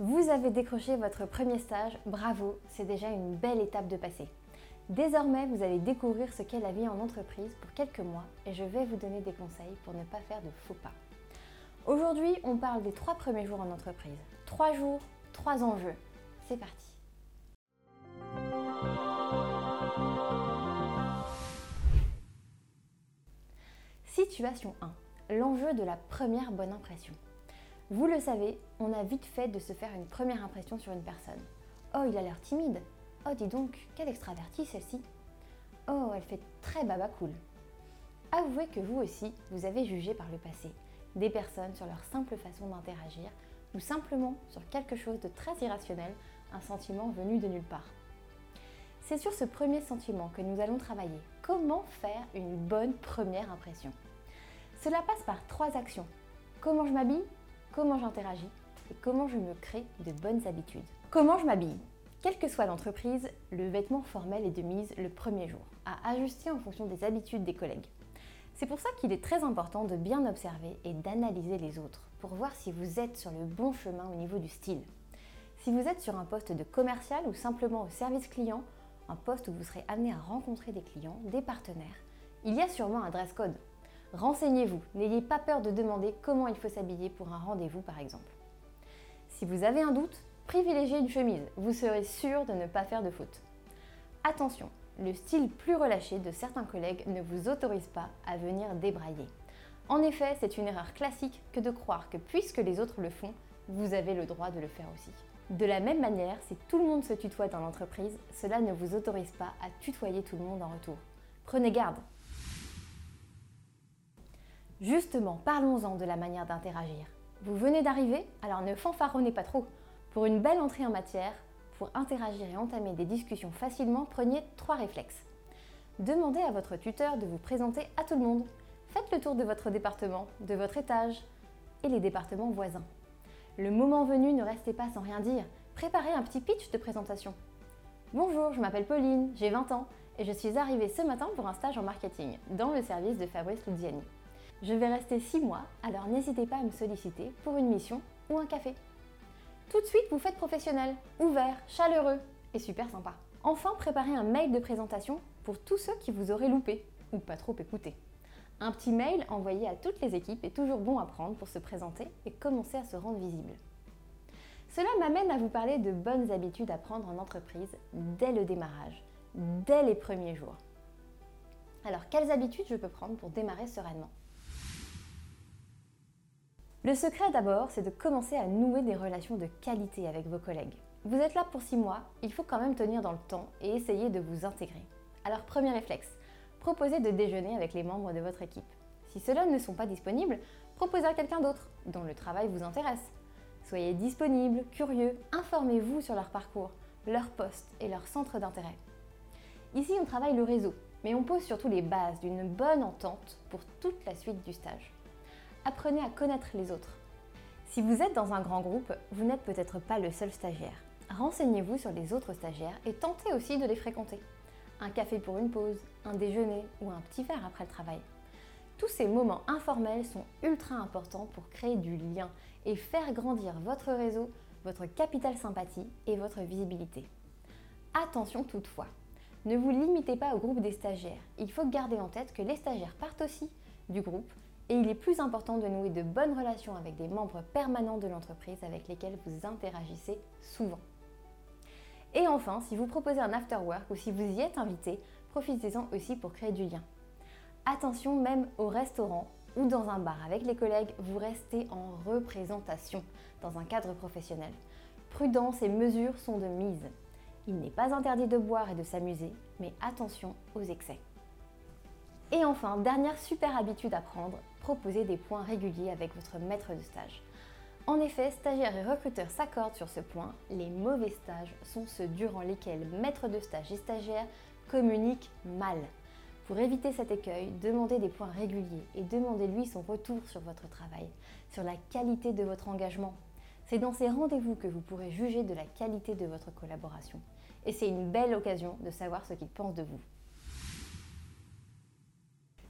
Vous avez décroché votre premier stage, bravo, c'est déjà une belle étape de passer. Désormais, vous allez découvrir ce qu'est la vie en entreprise pour quelques mois et je vais vous donner des conseils pour ne pas faire de faux pas. Aujourd'hui, on parle des trois premiers jours en entreprise. Trois jours, trois enjeux. C'est parti. Situation 1. L'enjeu de la première bonne impression. Vous le savez, on a vite fait de se faire une première impression sur une personne. Oh, il a l'air timide. Oh, dis donc, quelle extravertie celle-ci. Oh, elle fait très baba cool. Avouez que vous aussi, vous avez jugé par le passé des personnes sur leur simple façon d'interagir ou simplement sur quelque chose de très irrationnel, un sentiment venu de nulle part. C'est sur ce premier sentiment que nous allons travailler. Comment faire une bonne première impression? Cela passe par trois actions. Comment je m'habille, comment j'interagis et comment je me crée de bonnes habitudes. Comment je m'habille? Quelle que soit l'entreprise, le vêtement formel est de mise le premier jour, à ajuster en fonction des habitudes des collègues. C'est pour ça qu'il est très important de bien observer et d'analyser les autres pour voir si vous êtes sur le bon chemin au niveau du style. Si vous êtes sur un poste de commercial ou simplement au service client, un poste où vous serez amené à rencontrer des clients, des partenaires, il y a sûrement un dress code. Renseignez-vous, n'ayez pas peur de demander comment il faut s'habiller pour un rendez-vous par exemple. Si vous avez un doute, privilégiez une chemise, vous serez sûr de ne pas faire de faute. Attention, le style plus relâché de certains collègues ne vous autorise pas à venir débrailler. En effet, c'est une erreur classique que de croire que puisque les autres le font, vous avez le droit de le faire aussi. De la même manière, si tout le monde se tutoie dans l'entreprise, cela ne vous autorise pas à tutoyer tout le monde en retour. Prenez garde Justement, parlons-en de la manière d'interagir. Vous venez d'arriver, alors ne fanfaronnez pas trop. Pour une belle entrée en matière, pour interagir et entamer des discussions facilement, prenez trois réflexes. Demandez à votre tuteur de vous présenter à tout le monde. Faites le tour de votre département, de votre étage et les départements voisins. Le moment venu, ne restez pas sans rien dire. Préparez un petit pitch de présentation. Bonjour, je m'appelle Pauline, j'ai 20 ans et je suis arrivée ce matin pour un stage en marketing dans le service de Fabrice Luziani. Je vais rester 6 mois, alors n'hésitez pas à me solliciter pour une mission ou un café. Tout de suite, vous faites professionnel, ouvert, chaleureux et super sympa. Enfin, préparez un mail de présentation pour tous ceux qui vous auraient loupé ou pas trop écouté. Un petit mail envoyé à toutes les équipes est toujours bon à prendre pour se présenter et commencer à se rendre visible. Cela m'amène à vous parler de bonnes habitudes à prendre en entreprise dès le démarrage, dès les premiers jours. Alors, quelles habitudes je peux prendre pour démarrer sereinement? Le secret d'abord, c'est de commencer à nouer des relations de qualité avec vos collègues. Vous êtes là pour 6 mois, il faut quand même tenir dans le temps et essayer de vous intégrer. Alors premier réflexe, proposez de déjeuner avec les membres de votre équipe. Si ceux-là ne sont pas disponibles, proposez à quelqu'un d'autre dont le travail vous intéresse. Soyez disponible, curieux, informez-vous sur leur parcours, leur poste et leur centre d'intérêt. Ici, on travaille le réseau, mais on pose surtout les bases d'une bonne entente pour toute la suite du stage apprenez à connaître les autres. Si vous êtes dans un grand groupe, vous n'êtes peut-être pas le seul stagiaire. Renseignez-vous sur les autres stagiaires et tentez aussi de les fréquenter. Un café pour une pause, un déjeuner ou un petit verre après le travail. Tous ces moments informels sont ultra importants pour créer du lien et faire grandir votre réseau, votre capital sympathie et votre visibilité. Attention toutefois, ne vous limitez pas au groupe des stagiaires. Il faut garder en tête que les stagiaires partent aussi du groupe et il est plus important de nouer de bonnes relations avec des membres permanents de l'entreprise avec lesquels vous interagissez souvent. Et enfin, si vous proposez un after work ou si vous y êtes invité, profitez-en aussi pour créer du lien. Attention, même au restaurant ou dans un bar avec les collègues, vous restez en représentation dans un cadre professionnel. Prudence et mesures sont de mise. Il n'est pas interdit de boire et de s'amuser, mais attention aux excès. Et enfin, dernière super habitude à prendre, proposer des points réguliers avec votre maître de stage. En effet, stagiaires et recruteurs s'accordent sur ce point, les mauvais stages sont ceux durant lesquels maître de stage et stagiaires communiquent mal. Pour éviter cet écueil, demandez des points réguliers et demandez-lui son retour sur votre travail, sur la qualité de votre engagement. C'est dans ces rendez-vous que vous pourrez juger de la qualité de votre collaboration. Et c'est une belle occasion de savoir ce qu'il pense de vous.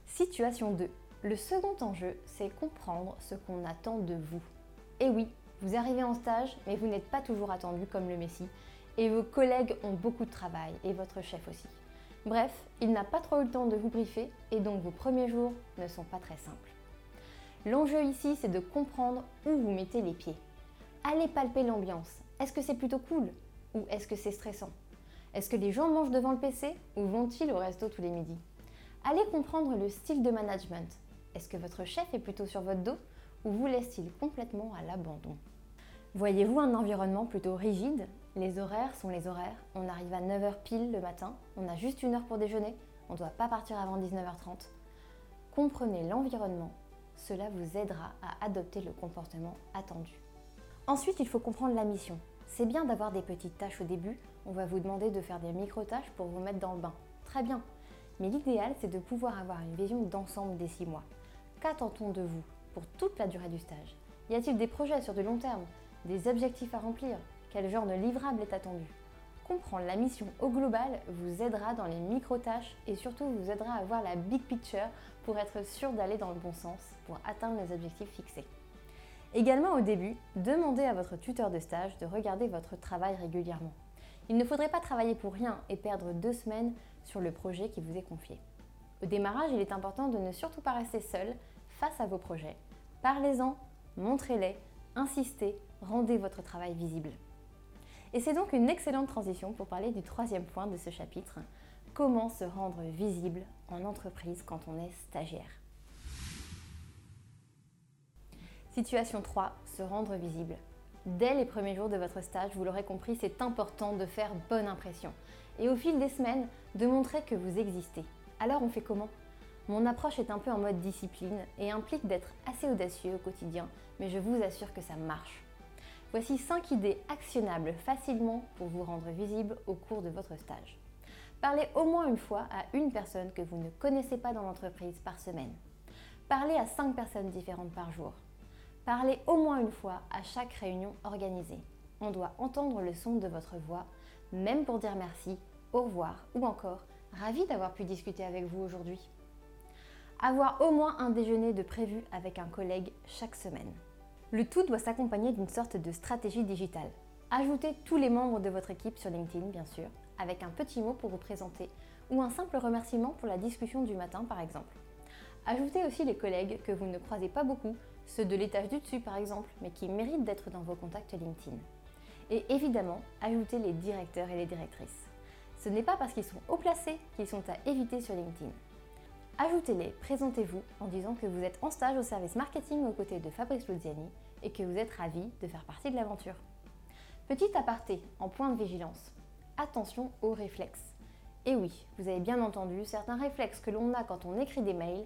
Situation 2. Le second enjeu, c'est comprendre ce qu'on attend de vous. Et oui, Vous arrivez en stage, mais vous n'êtes pas toujours attendu comme le Messie, et vos collègues ont beaucoup de travail, et votre chef aussi. Bref, il n'a pas trop eu le temps de vous briefer, et donc vos premiers jours ne sont pas très simples. L'enjeu ici, c'est de comprendre où vous mettez les pieds. Allez palper l'ambiance. Est-ce que c'est plutôt cool? Ou est-ce que c'est stressant? Est-ce que les gens mangent devant le PC ou vont-ils au resto tous les midis? Allez comprendre le style de management. Est-ce que votre chef est plutôt sur votre dos ou vous laisse-t-il complètement à l'abandon? Voyez-vous un environnement plutôt rigide? Les horaires sont les horaires. On arrive à 9h pile le matin, on a juste une heure pour déjeuner, on ne doit pas partir avant 19h30. Comprenez l'environnement cela vous aidera à adopter le comportement attendu. Ensuite, il faut comprendre la mission. C'est bien d'avoir des petites tâches au début, on va vous demander de faire des micro-tâches pour vous mettre dans le bain. Très bien. Mais l'idéal, c'est de pouvoir avoir une vision d'ensemble des six mois. Qu'attend-on de vous pour toute la durée du stage? Y a-t-il des projets sur de long terme? Des objectifs à remplir? Quel genre de livrable est attendu? Comprendre la mission au global vous aidera dans les micro-tâches et surtout vous aidera à voir la big picture pour être sûr d'aller dans le bon sens pour atteindre les objectifs fixés. Également au début, demandez à votre tuteur de stage de regarder votre travail régulièrement. Il ne faudrait pas travailler pour rien et perdre deux semaines sur le projet qui vous est confié. Au démarrage, il est important de ne surtout pas rester seul face à vos projets. Parlez-en, montrez-les, insistez, rendez votre travail visible. Et c'est donc une excellente transition pour parler du troisième point de ce chapitre, comment se rendre visible en entreprise quand on est stagiaire. Situation 3, se rendre visible. Dès les premiers jours de votre stage, vous l'aurez compris, c'est important de faire bonne impression. Et au fil des semaines, de montrer que vous existez. Alors on fait comment? Mon approche est un peu en mode discipline et implique d'être assez audacieux au quotidien, mais je vous assure que ça marche. Voici 5 idées actionnables facilement pour vous rendre visible au cours de votre stage. Parlez au moins une fois à une personne que vous ne connaissez pas dans l'entreprise par semaine. Parlez à 5 personnes différentes par jour. Parlez au moins une fois à chaque réunion organisée. On doit entendre le son de votre voix, même pour dire merci, au revoir ou encore ravi d'avoir pu discuter avec vous aujourd'hui. Avoir au moins un déjeuner de prévu avec un collègue chaque semaine. Le tout doit s'accompagner d'une sorte de stratégie digitale. Ajoutez tous les membres de votre équipe sur LinkedIn, bien sûr, avec un petit mot pour vous présenter ou un simple remerciement pour la discussion du matin, par exemple. Ajoutez aussi les collègues que vous ne croisez pas beaucoup, ceux de l'étage du dessus, par exemple, mais qui méritent d'être dans vos contacts LinkedIn. Et évidemment, ajoutez les directeurs et les directrices. Ce n'est pas parce qu'ils sont haut placés qu'ils sont à éviter sur LinkedIn. Ajoutez-les, présentez-vous en disant que vous êtes en stage au service marketing aux côtés de Fabrice Luziani et que vous êtes ravi de faire partie de l'aventure. Petit aparté en point de vigilance. Attention aux réflexes. Et oui, vous avez bien entendu certains réflexes que l'on a quand on écrit des mails,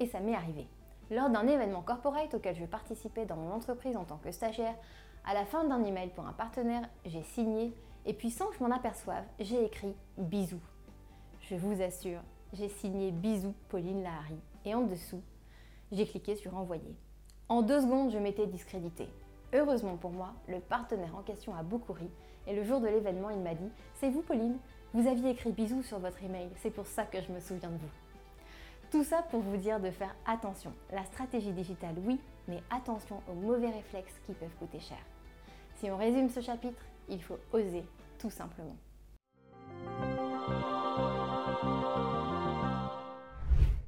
et ça m'est arrivé. Lors d'un événement corporate auquel je participais dans mon entreprise en tant que stagiaire, à la fin d'un email pour un partenaire, j'ai signé et puis sans que je m'en aperçoive, j'ai écrit bisous. Je vous assure, j'ai signé Bisous Pauline Lahari et en dessous, j'ai cliqué sur Envoyer. En deux secondes, je m'étais discrédité. Heureusement pour moi, le partenaire en question a beaucoup ri et le jour de l'événement, il m'a dit C'est vous, Pauline Vous aviez écrit bisous sur votre email, c'est pour ça que je me souviens de vous. Tout ça pour vous dire de faire attention. La stratégie digitale, oui, mais attention aux mauvais réflexes qui peuvent coûter cher. Si on résume ce chapitre, il faut oser, tout simplement.